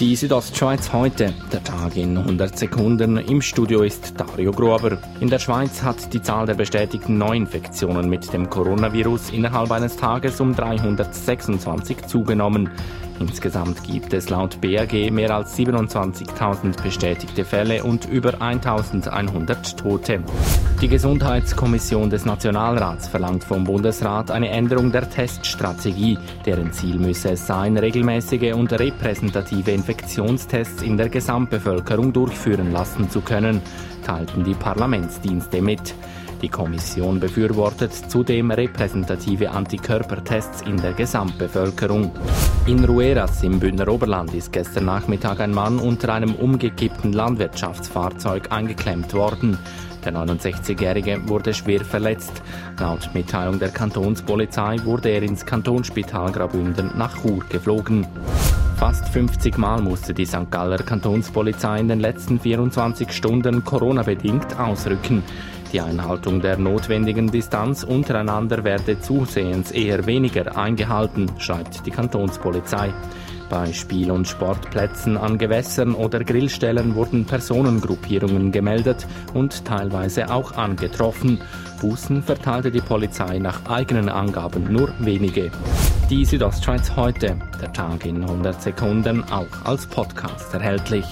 Die Südostschweiz heute, der Tag in 100 Sekunden. Im Studio ist Dario Gruber. In der Schweiz hat die Zahl der bestätigten Neuinfektionen mit dem Coronavirus innerhalb eines Tages um 326 zugenommen. Insgesamt gibt es laut BAG mehr als 27.000 bestätigte Fälle und über 1.100 Tote. Die Gesundheitskommission des Nationalrats verlangt vom Bundesrat eine Änderung der Teststrategie. Deren Ziel müsse es sein, regelmäßige und repräsentative Infektionstests in der Gesamtbevölkerung durchführen lassen zu können, teilten die Parlamentsdienste mit. Die Kommission befürwortet zudem repräsentative Antikörpertests in der Gesamtbevölkerung. In Rueras im Bündner Oberland ist gestern Nachmittag ein Mann unter einem umgekippten Landwirtschaftsfahrzeug eingeklemmt worden. Der 69-Jährige wurde schwer verletzt. Laut Mitteilung der Kantonspolizei wurde er ins Kantonsspital Graubünden nach Chur geflogen. Fast 50 Mal musste die St. Galler Kantonspolizei in den letzten 24 Stunden Corona-bedingt ausrücken. Die Einhaltung der notwendigen Distanz untereinander werde zusehends eher weniger eingehalten, schreibt die Kantonspolizei. Bei Spiel- und Sportplätzen an Gewässern oder Grillstellen wurden Personengruppierungen gemeldet und teilweise auch angetroffen. Bußen verteilte die Polizei nach eigenen Angaben nur wenige. Die Südostschweiz heute, der Tag in 100 Sekunden, auch als Podcast erhältlich.